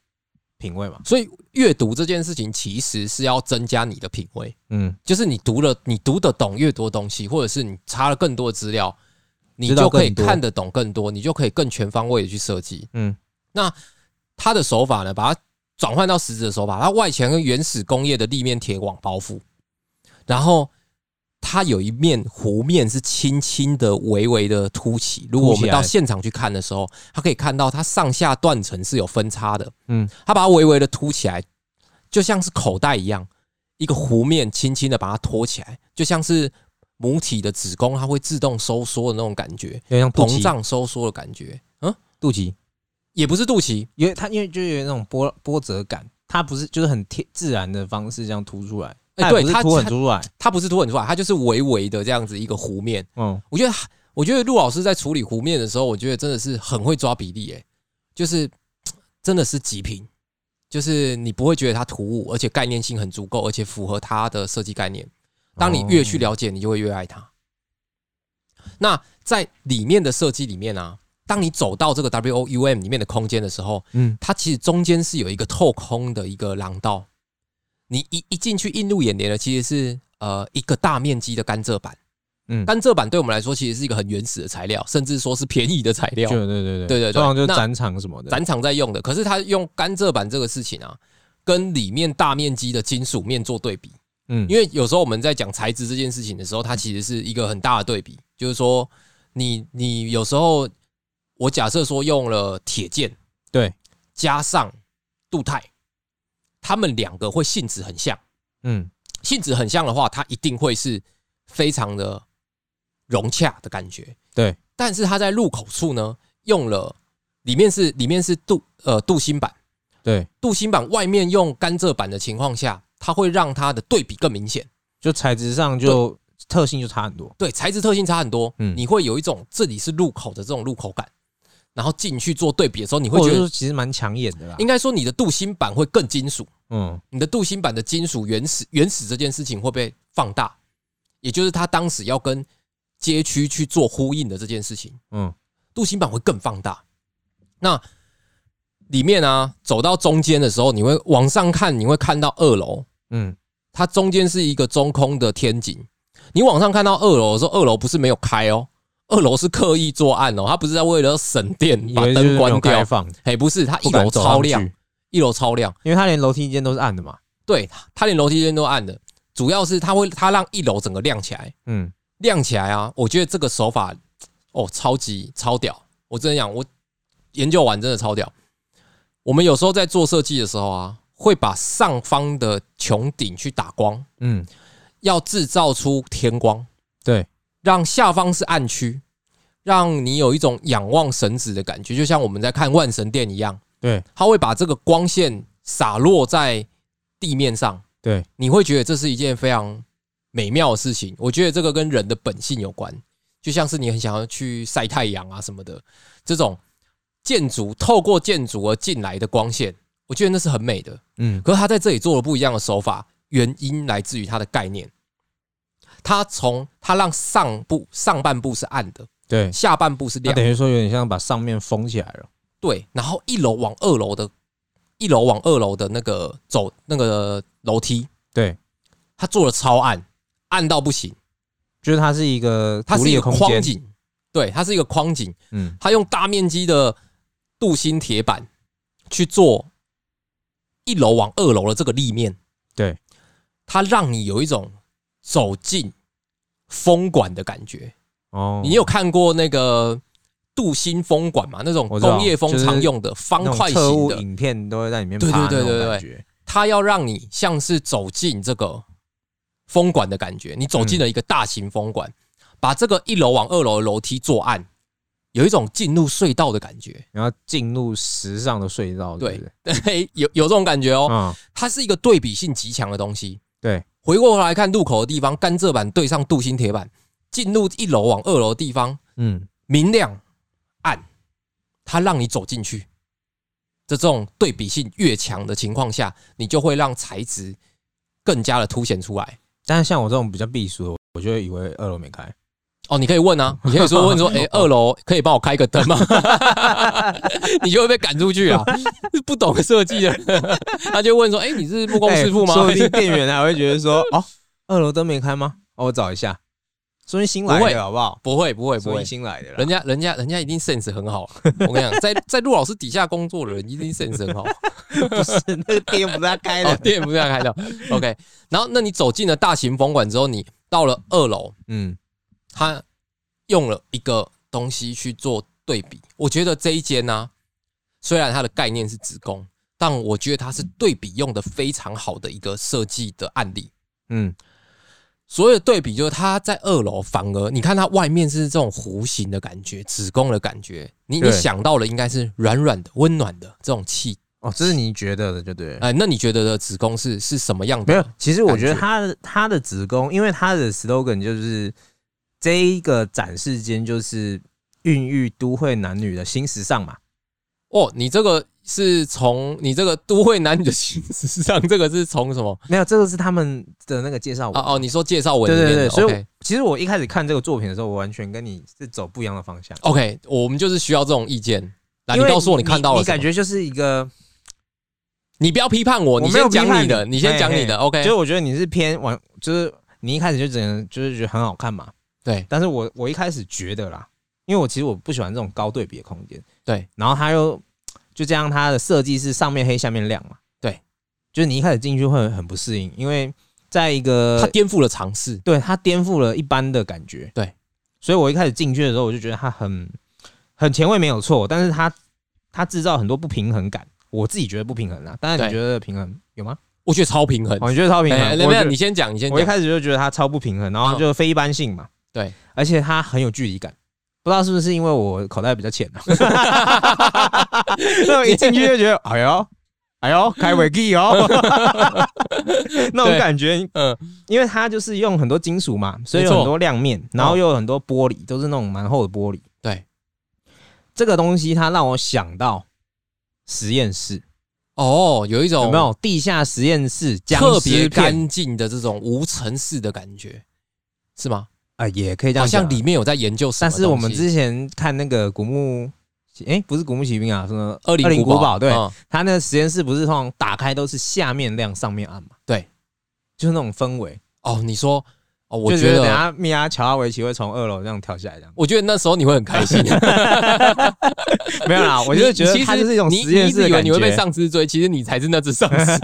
B: 品味嘛。
A: 所以阅读这件事情其实是要增加你的品味，
B: 嗯，
A: 就是你读了，你读得懂越多东西，或者是你查了更多的资料，你就可以看得懂更多，你就可以更全方位的去设计。
B: 嗯，
A: 那他的手法呢，把它转换到实质的手法，它外墙跟原始工业的立面铁网包覆，然后它有一面弧面是轻轻的、微微的凸起。如果我们到现场去看的时候，它可以看到它上下断层是有分叉的。
B: 嗯，
A: 它把它微微的凸起来，就像是口袋一样，一个弧面轻轻的把它托起来，就像是母体的子宫它会自动收缩的那种感觉，
B: 有像，
A: 膨胀收缩的感觉。嗯，
B: 肚脐，
A: 也不是肚脐，
B: 因为它因为就有那种波波折感，它不是就是很贴自然的方式这样凸出来，
A: 哎对它它
B: 凸很出来。
A: 它不是凸很出来，它就是微微的这样子一个弧面。
B: 嗯，
A: 我觉得，我觉得陆老师在处理弧面的时候，我觉得真的是很会抓比例，诶，就是 *tsk* 真的是极品，就是你不会觉得它突兀，而且概念性很足够，而且符合它的设计概念。当你越去了解，你就会越爱它。那在里面的设计里面啊，当你走到这个 W O U M 里面的空间的时候，
B: 嗯，
A: 它其实中间是有一个透空的一个廊道，你一一进去映入眼帘的其实是呃一个大面积的甘蔗板。
B: 嗯。
A: 甘蔗板对我们来说其实是一个很原始的材料，甚至说是便宜的材料。
B: 就，对对对
A: 对。对对
B: 通常就是展场什么的。
A: 展场在用的。可是它用甘蔗板这个事情啊，跟里面大面积的金属面做对比，
B: 嗯，
A: 因为有时候我们在讲材质这件事情的时候，它其实是一个很大的对比，就是说你你有时候我假设说用了铁件
B: 对，
A: 加上镀钛，它们两个会性质很像。
B: 嗯
A: 性质很像的话，它一定会是非常的融洽的感觉。
B: 对，
A: 但是它在入口处呢，用了里面是里面是镀呃镀锌板，
B: 对，
A: 镀锌板外面用甘蔗板的情况下，它会让它的对比更明显。
B: 就材质上就特性就差很多。
A: 对，材质特性差很多，
B: 嗯
A: 你会有一种这里是入口的这种入口感，然后进去做对比的时候，你会觉得
B: 其实蛮抢眼的啦。
A: 应该说你的镀锌板会更金属，
B: 嗯。
A: 你的镀锌板的金属原始原始这件事情会被放大，也就是它当时要跟街区去做呼应的这件事情，
B: 嗯。
A: 镀锌板会更放大。那里面啊，走到中间的时候，你会往上看，你会看到二楼，
B: 嗯，
A: 它中间是一个中空的天井。你往上看到二楼的时候，二楼不是没有开哦，二楼是刻意作案哦，他不是在为了省电把灯关掉。
B: 开放，
A: 哎，不是，他一楼超亮，一楼超亮。
B: 因为他连楼梯间都是暗的嘛。
A: 对，他连楼梯间都暗的，主要是他会他让一楼整个亮起来，
B: 嗯
A: 亮起来啊！我觉得这个手法哦，超级超屌！我真的讲，我研究完真的超屌。我们有时候在做设计的时候啊，会把上方的穹顶去打光，
B: 嗯，
A: 要制造出天光，
B: 对，
A: 让下方是暗区，让你有一种仰望神子的感觉，就像我们在看万神殿一样。
B: 对
A: 它会把这个光线洒落在地面上，
B: 对，
A: 你会觉得这是一件非常美妙的事情。我觉得这个跟人的本性有关，就像是你很想要去晒太阳啊什么的，这种建筑透过建筑而进来的光线，我觉得那是很美的。
B: 嗯
A: 可是他在这里做了不一样的手法，原因来自于他的概念。它从它让上部上半部是暗的，
B: 对，
A: 下半部是亮的，
B: 等于说有点像把上面封起来了。
A: 对。然后一楼往二楼的，一楼往二楼的那个走那个楼梯，
B: 对，
A: 它做的超暗，暗到不行。
B: 就是它是一个
A: 它是一个框景，对，它是一个框景。
B: 嗯，
A: 它用大面积的镀锌铁板去做一楼往二楼的这个立面，
B: 对，
A: 它让你有一种走进风管的感觉。
B: 哦，
A: 你有看过那个镀锌风管吗？那种工业风常用的方块型的，
B: 影片都会在里面
A: 对对
B: 爬
A: 对对它要让你像是走进这个风管的感觉。你走进了一个大型风管，把这个一楼往二楼的楼梯做暗，有一种进入隧道的感觉。
B: 然后进入时尚的隧道，
A: 对对，*laughs* 有有这种感觉哦。
B: 嗯，
A: 它是一个对比性极强的东西。
B: 对，
A: 回过头来看入口的地方，甘蔗板对上镀锌铁板，进入一楼往二楼的地方，
B: 嗯，
A: 明亮暗，它让你走进去。这种对比性越强的情况下，你就会让材质更加的凸显出来。
B: 但是像我这种比较避暑的，我就会以为二楼没开，
A: 哦，你可以问啊，*laughs* 你可以说问说，*laughs* 哎、二楼可以帮我开个灯吗？*laughs* 你就会被赶出去啊！不懂设计的，他就问说，哎、你是木工师傅吗？
B: 哎说不定店员还会觉得说，哦，二楼灯没开吗？哦，我找一下，说明新来的好不好？
A: 不会，不会，不会
B: 新来的，
A: 人家人家人家一定 sense 很好。我跟你讲，在在陆老师底下工作的人一定 sense 很好。
B: 不是那个店不是他开
A: 哦
B: 的，，
A: 店不是他开的。OK，然后那你走进了大型风管之后，你到了二楼，
B: 嗯，
A: 他用了一个东西去做对比。我觉得这一间呢、虽然它的概念是子宫，但我觉得它是对比用的非常好的一个设计的案例。
B: 嗯，
A: 所谓的对比，就是它在二楼，反而你看它外面是这种弧形的感觉，子宫的感觉，你你想到的应该是软软的、温暖的这种气。
B: 哦，这是你觉得的，就对了。
A: 哎，那你觉得的子宫是是什么样的？
B: 没有，其实我觉得他的他的子宫，因为他的 slogan 就是这一个展示间就是孕育都会男女的新时尚嘛。
A: 哦，你这个是从你这个都会男女的新时尚，这个是从什么？
B: 没有，这个是他们的那个介绍文
A: 哦哦，你说介绍文
B: 对对对，
A: 里面的
B: 所以
A: OK
B: 其实我一开始看这个作品的时候，我完全跟你是走不一样的方向。
A: OK，我们就是需要这种意见。来，你告诉我你看到了
B: 你感觉就是一个，
A: 你不要批判我，
B: 我
A: 你先讲你的，你先讲你的。
B: 嘿嘿
A: OK，
B: 就是我觉得你是偏往，就是你一开始就只能就是觉得很好看嘛。
A: 对
B: 但是我我一开始觉得啦，因为我其实我不喜欢这种高对比的空间。
A: 对，
B: 然后它又就这样，它的设计是上面黑下面亮嘛。
A: 对，
B: 就是你一开始进去会很不适应，因为在一个
A: 它颠覆了尝试。
B: 对它颠覆了一般的感觉。
A: 对，
B: 所以我一开始进去的时候，我就觉得它很很前卫没有错，但是它它制造很多不平衡感，我自己觉得不平衡啊。当然你觉得平衡有吗？
A: 我觉得超平衡。
B: 哦，你觉得超平衡？我觉得
A: 你先讲，你先讲。
B: 我一开始就觉得它超不平衡，然后
A: 嗯
B: 就非一般性嘛。
A: 对，
B: 而且它很有距离感。不知道是不是因为我口袋比较浅啊？*laughs* 那我一进去就觉得，哎呦，哎呦，开尾 key 哦，*laughs* 那种感觉。
A: 嗯，
B: 因为它就是用很多金属嘛，所以有很多亮面，然后又有很多玻璃，都是那种蛮厚的玻璃。
A: 对，
B: 这个东西它让我想到实验室，
A: 哦，有一种
B: 有没有地下实验室僵
A: 特别干净的这种无尘室的感觉，是吗？
B: 啊？也可以这样。
A: 好像里面有在研究什么
B: 但
A: 东西。
B: 是我们之前看那个古墓，哎、不是古墓奇兵啊，什么
A: 二零
B: 古堡，对，
A: 嗯
B: 它那个实验室不是通常打开都是下面亮上面暗嘛？
A: 对，
B: 就是那种氛围。
A: 哦，你说哦，我
B: 就
A: 觉得，
B: 得等下米娅乔阿维奇会从二楼这样跳下来，这样
A: 我觉得那时候你会很开心。*laughs*
B: 没有啦，我就觉得
A: 你
B: 它就是一种
A: 你
B: 实验室
A: 你一直以为你会被
B: 觉。
A: 丧尸追，其实你才是那只丧尸。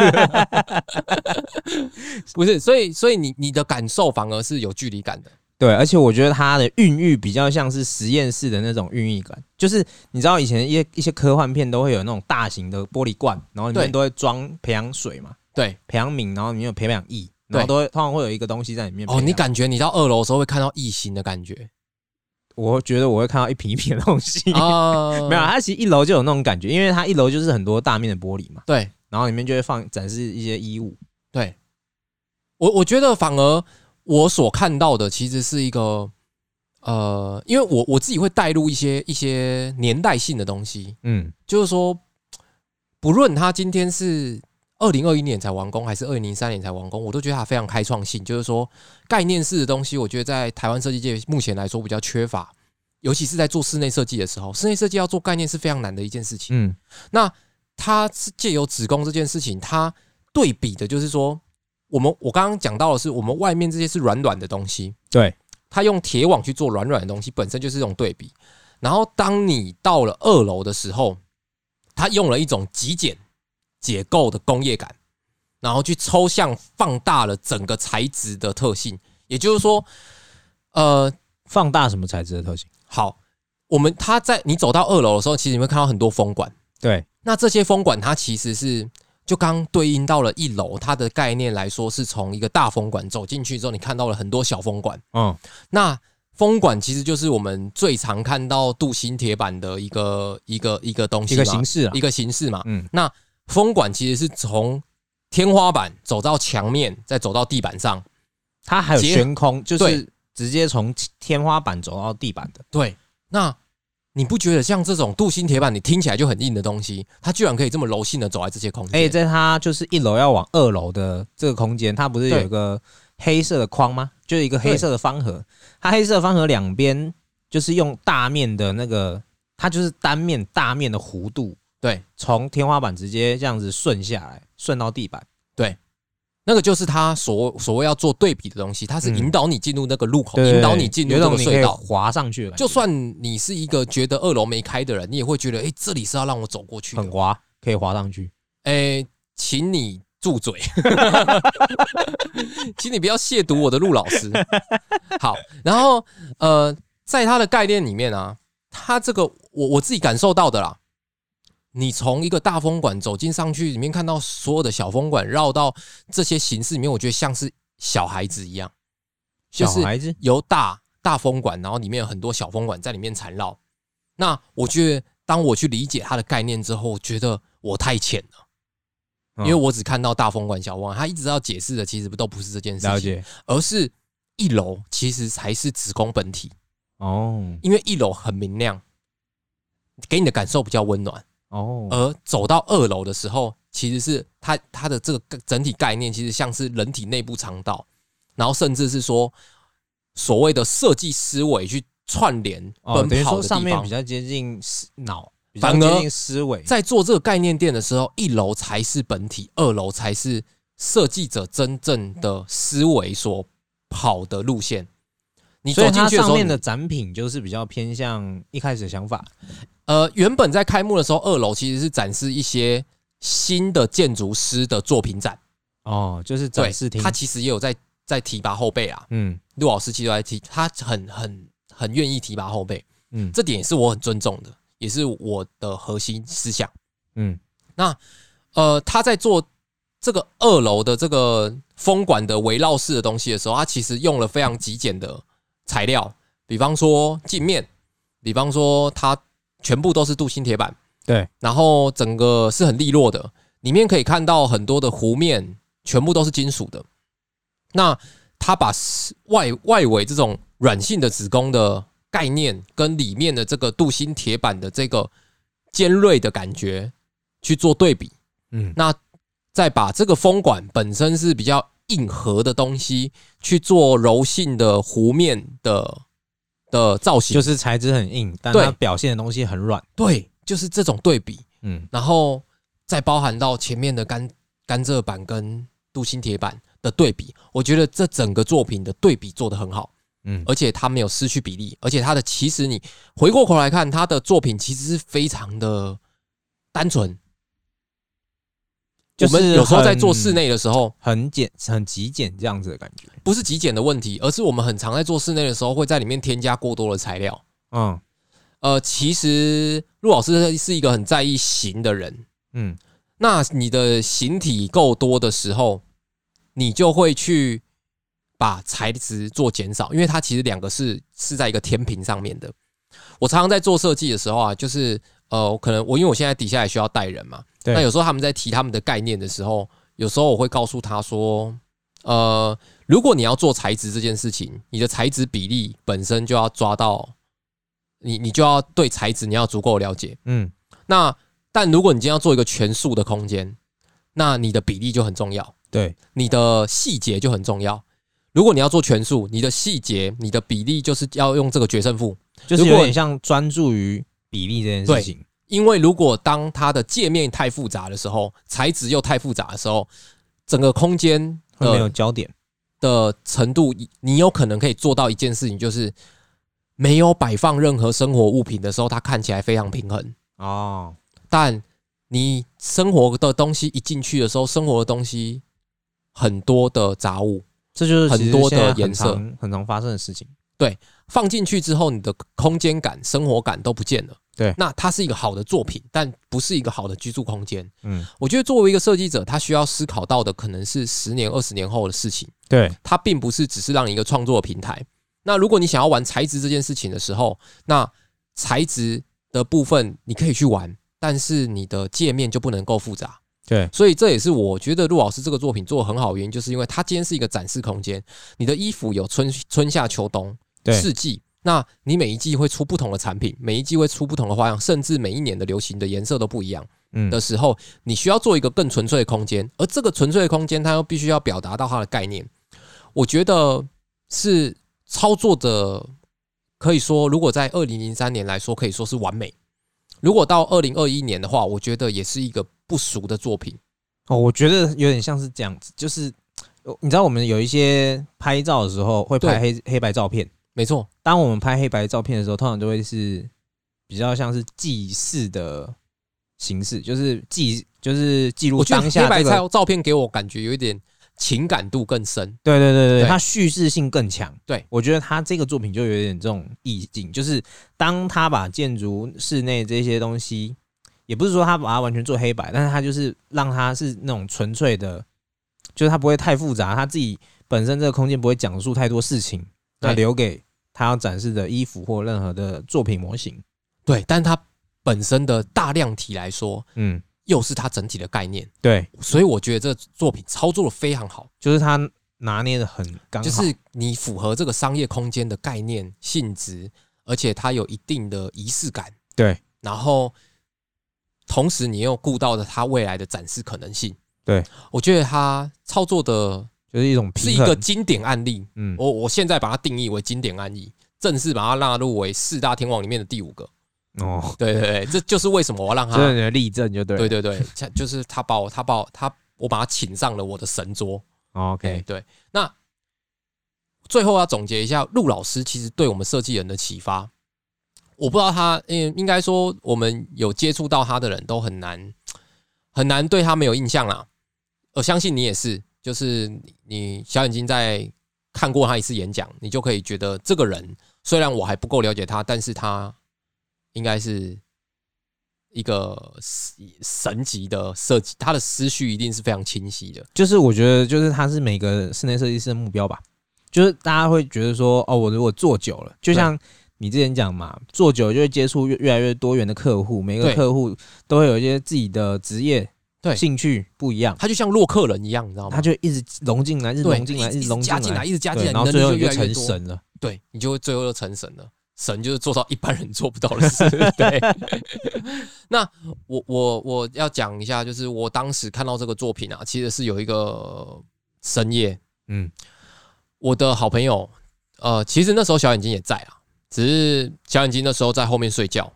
A: *laughs* 不是，所以所以你你的感受反而是有距离感的。
B: 对，而且我觉得它的孕育比较像是实验室的那种孕育感，就是你知道以前一些一些科幻片都会有那种大型的玻璃罐，然后里面都会装培养水嘛，
A: 对，
B: 培养皿，然后里面有培养液，然后都会通常会有一个东西在里面
A: 哦，你感觉你到二楼的时候会看到异形的感觉 *laughs*
B: 我觉得我会看到一瓶一瓶的东西。
A: 啊？*laughs*
B: 没有，它其实一楼就有那种感觉，因为它一楼就是很多大面的玻璃嘛，
A: 对
B: 然后里面就会放展示一些衣物。
A: 对，我我觉得反而我所看到的其实是一个呃，因为我我自己会带入一些一些年代性的东西，
B: 嗯，
A: 就是说，不论他今天是二零二一年才完工，还是二零零三年才完工，我都觉得它非常开创性。就是说，概念式的东西，我觉得在台湾设计界目前来说比较缺乏，尤其是在做室内设计的时候，室内设计要做概念是非常难的一件事情。
B: 嗯，
A: 那它是借由子宫这件事情，它对比的就是说，我们我刚刚讲到的是，我们外面这些是软软的东西，
B: 对，
A: 它用铁网去做软软的东西，本身就是一种对比。然后当你到了二楼的时候，它用了一种极简解构的工业感，然后去抽象放大了整个材质的特性。也就是说，呃，
B: 放大什么材质的特性？
A: 好，我们它在你走到二楼的时候，其实你会看到很多风管。
B: 对，
A: 那这些风管它其实是就刚对应到了一楼，它的概念来说是从一个大风管走进去之后，你看到了很多小风管。
B: 嗯，
A: 那风管其实就是我们最常看到镀锌铁板的一个一个一个东西
B: 一，个形式啊
A: 一，个形式嘛。
B: 嗯，
A: 那风管其实是从天花板走到墙面，再走到地板上。
B: 它还有悬空，就是直接从天花板走到地板的。
A: 对，那你不觉得像这种镀锌铁板，你听起来就很硬的东西，它居然可以这么柔性的走在这些空间？
B: 而且在它就是一楼要往二楼的这个空间，它不是有一个黑色的框吗？就是一个黑色的方盒，它黑色的方盒两边就是用大面的那个，它就是单面大面的弧度，
A: 对
B: 从天花板直接这样子顺下来，顺到地板。
A: 对，那个就是他所所谓要做对比的东西，他是
B: 嗯
A: 引导你进入那个路口，
B: 对
A: 引导你进入
B: 有一种你可以
A: 这个隧道。
B: 滑上去
A: 就算你是一个觉得二楼没开的人，你也会觉得，哎、这里是要让我走过去的
B: 很。滑，可以滑上去。
A: 哎、请你住嘴，*laughs* 请你不要亵渎我的陆老师。好，然后呃，在他的概念里面啊，他这个我我自己感受到的啦，你从一个大风管走进上去，里面看到所有的小风管绕到这些形式里面，我觉得像是小孩子一样，就是
B: 小孩子，
A: 由大大风管，然后里面有很多小风管在里面缠绕。那我觉得，当我去理解它的概念之后，我觉得我太浅了。因为
B: 嗯
A: 我只看到大风管、小风管，他一直要解释的其实都不是这件事情，
B: 了解
A: 而是一楼其实才是子宫本体，
B: 哦
A: 因为一楼很明亮，给你的感受比较温暖，
B: 哦，
A: 而走到二楼的时候，其实是它它的这个整体概念其实像是人体内部肠道，然后甚至是说所谓的设计思维去串联
B: 哦，等于
A: 奔跑的地方
B: 说上面比。较接近脑，比较
A: 反而
B: 接近思维。
A: 在做这个概念店的时候，一楼才是本体，二楼才是设计者真正的思维所跑的路线。你走进去的时候，
B: 上面的展品就是比较偏向一开始的想法。
A: 呃，原本在开幕的时候，二楼其实是展示一些新的建筑师的作品展，
B: 哦，就是
A: 对
B: 展示，厅。
A: 他其实也有在在提拔后辈啊。
B: 嗯
A: 陆老师其实都在提，他很很很愿意提拔后辈，
B: 嗯
A: 这点也是我很尊重的，也是我的核心思想。
B: 嗯那
A: 呃，他在做这个二楼的这个风管的围绕式的东西的时候，他其实用了非常极简的材料，比方说镜面，比方说它全部都是镀锌铁板，
B: 对，
A: 然后整个是很利落的，里面可以看到很多的弧面，全部都是金属的。那它把外外围这种软性的子宫的概念，跟里面的这个镀锌铁板的这个尖锐的感觉去做对比，
B: 嗯。
A: 那再把这个风管本身是比较硬核的东西去做柔性的弧面的的造型，
B: 就是材质很硬，但它表现的东西很软。
A: 对，就是这种对比，
B: 嗯。
A: 然后再包含到前面的甘甘蔗板跟镀锌铁板的对比，我觉得这整个作品的对比做得很好，
B: 嗯。
A: 而且它没有失去比例，而且它的其实你回过头来看，它的作品其实是非常的单纯。
B: 就是
A: 我们有时候在做室内的时候，
B: 很简很极简这样子的感觉。
A: 不是极简的问题，而是我们很常在做室内的时候，会在里面添加过多的材料。
B: 嗯
A: 呃，其实陆老师是一个很在意形的人，
B: 嗯
A: 那你的形体够多的时候，你就会去把材质做减少，因为它其实两个是是在一个天平上面的。我常常在做设计的时候啊，就是呃，可能我因为我现在底下也需要带人嘛，
B: 对
A: 那有时候他们在提他们的概念的时候，有时候我会告诉他说，呃，如果你要做材质这件事情，你的材质比例本身就要抓到，你你就要对材质你要足够了解。
B: 嗯
A: 那但如果你今天要做一个全数的空间，那你的比例就很重要，
B: 对，
A: 你的细节就很重要。如果你要做全数，你的细节、你的比例就是要用这个决胜负。
B: 就是
A: 如果
B: 有点像专注于比例这件事情。
A: 因为如果当它的界面太复杂的时候，材质又太复杂的时候，整个空间
B: 会没有
A: 的
B: 焦点。
A: 的程度，你有可能可以做到一件事情，就是没有摆放任何生活物品的时候，它看起来非常平衡。
B: 哦，
A: 但你生活的东西一进去的时候，生活的东西很多的杂物
B: 这就是
A: 很多的颜色
B: 很常发生的事情。
A: 对放进去之后，你的空间感、生活感都不见了。
B: 对
A: 那它是一个好的作品，但不是一个好的居住空间。
B: 嗯，
A: 我觉得作为一个设计者，他需要思考到的可能是十年、二十年后的事情。
B: 对，
A: 它并不是只是让你一个创作平台。那如果你想要玩材质这件事情的时候，那材质的部分你可以去玩，但是你的界面就不能够复杂。
B: 对，
A: 所以这也是我觉得陆老师这个作品做的很好的原因，就是因为它今天是一个展示空间，你的衣服有春春夏秋冬四季。那你每一季会出不同的产品，每一季会出不同的花样，甚至每一年的流行的颜色都不一样。
B: 嗯
A: 的时候，你需要做一个更纯粹的空间，而这个纯粹的空间，它又必须要表达到它的概念。我觉得是操作的，可以说，如果在二零零三年来说，可以说是完美；如果到二零二一年的话，我觉得也是一个不俗的作品。
B: 哦，我觉得有点像是这样子，就是呃你知道我们有一些拍照的时候会拍黑黑白照片，
A: 没错，
B: 当我们拍黑白照片的时候，通常都会是比较像是记事的形式，就是记就是记录
A: 我觉得
B: 当下
A: 黑白
B: 这个。
A: 照照片给我感觉有一点情感度更深。
B: 对对对对，
A: 对
B: 它叙事性更强。
A: 对
B: 我觉得他这个作品就有点这种意境，就是当他把建筑室内这些东西，也不是说他把它完全做黑白，但是他就是让它是那种纯粹的，就是它不会太复杂，他自己本身这个空间不会讲述太多事情，那留给他要展示的衣服或任何的作品模型。
A: 对，但它本身的大量体来说，
B: 嗯，
A: 又是它整体的概念，
B: 对，
A: 所以我觉得这作品操作的非常好。
B: 就是他拿捏的很刚好，
A: 就是你符合这个商业空间的概念性质，而且它有一定的仪式感，
B: 对。
A: 然后同时你又顾到了它未来的展示可能性。
B: 对，
A: 我觉得它操作的
B: 就是一种
A: 是一。个经典案例。
B: 嗯，
A: 我我现在把它定义为经典案例，正式把它纳入为四大天王里面的第五个。
B: 哦，
A: 对对对，这就是为什么我要让他，
B: 你的例证就对。
A: 对对对，像就是他把我他把我他我把他请上了我的神桌。
B: ，OK，
A: 对，那最后要总结一下，陆老师其实对我们设计人的启发，我不知道他，嗯，应该说我们有接触到他的人都很难很难对他没有印象啦。我相信你也是，就是你你小眼睛在看过他一次演讲，你就可以觉得这个人虽然我还不够了解他，但是他应该是一个神级的设计，他的思绪一定是非常清晰的。
B: 就是我觉得，就是他是每个室内设计师的目标吧。就是大家会觉得说，哦，我如果做久了，就像你之前讲嘛，做久了就会接触越越来越多元的客户，每个客户都会有一些自己的职业
A: 对
B: 兴趣不一样，
A: 他就像洛克人一样，你知道吗？
B: 他就一直融进来，一直融进来，
A: 一
B: 一直融
A: 加进来，一直加进
B: 对，
A: 来，
B: 然后最后你就。成神了。
A: 对你就会最后就成神了。神就是做到一般人做不到的事。*laughs* 对，那我我我要讲一下，就是我当时看到这个作品啊，其实是有一个深夜，
B: 嗯，
A: 我的好朋友，呃，其实那时候小眼睛也在啊，只是小眼睛那时候在后面睡觉。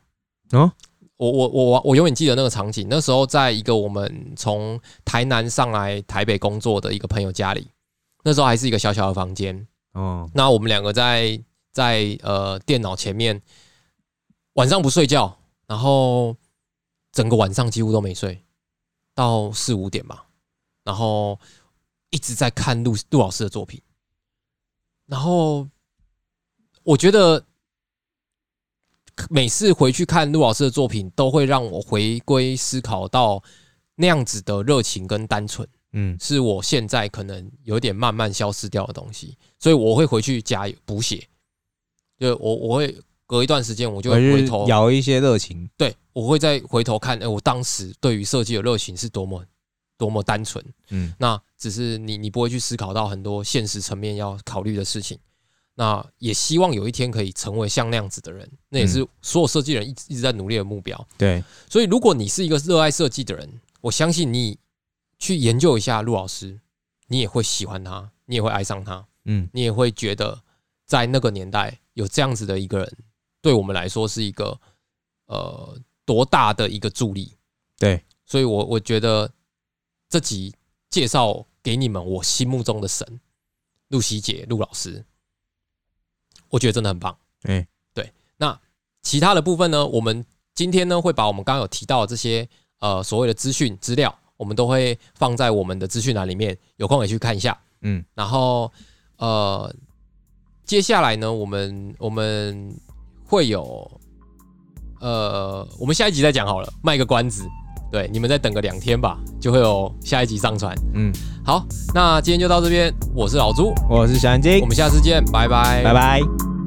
B: 哦，
A: 我我我我永远记得那个场景，那时候在一个我们从台南上来台北工作的一个朋友家里，那时候还是一个小小的房间，
B: 哦，
A: 那我们两个在在呃电脑前面，晚上不睡觉，然后整个晚上几乎都没睡，到四五点吧，然后一直在看陆陆老师的作品，然后我觉得每次回去看陆老师的作品，都会让我回归思考到那样子的热情跟单纯。
B: 嗯，
A: 是我现在可能有点慢慢消失掉的东西，所以我会回去加油补血。就我我会隔一段时间，我就会回头，
B: 摇一些热情，
A: 对我会再回头看，哎、我当时对于设计的热情是多么多么单纯。
B: 嗯，
A: 那只是你你不会去思考到很多现实层面要考虑的事情。那也希望有一天可以成为像那样子的人，那也是所有设计人一直一直在努力的目标。
B: 对，
A: 所以，如果你是一个热爱设计的人，我相信你去研究一下陆老师，你也会喜欢他，你也会爱上他，
B: 嗯。
A: 你也会觉得在那个年代有这样子的一个人，对我们来说是一个呃多大的一个助力。
B: 对，
A: 所以我我觉得这集介绍给你们我心目中的神陆西杰陆老师，我觉得真的很棒。
B: 哎
A: 那其他的部分呢，我们今天呢会把我们刚刚有提到的这些呃所谓的资讯资料，我们都会放在我们的资讯栏里面，有空也去看一下。
B: 嗯
A: 然后呃，接下来呢，我们我们会有呃，我们下一集再讲好了，卖个关子。对，你们再等个两天吧，就会有下一集上传。
B: 嗯，
A: 好，那今天就到这边，我是老朱，
B: 我是小眼睛
A: 我，们下次见，拜拜，
B: 拜拜。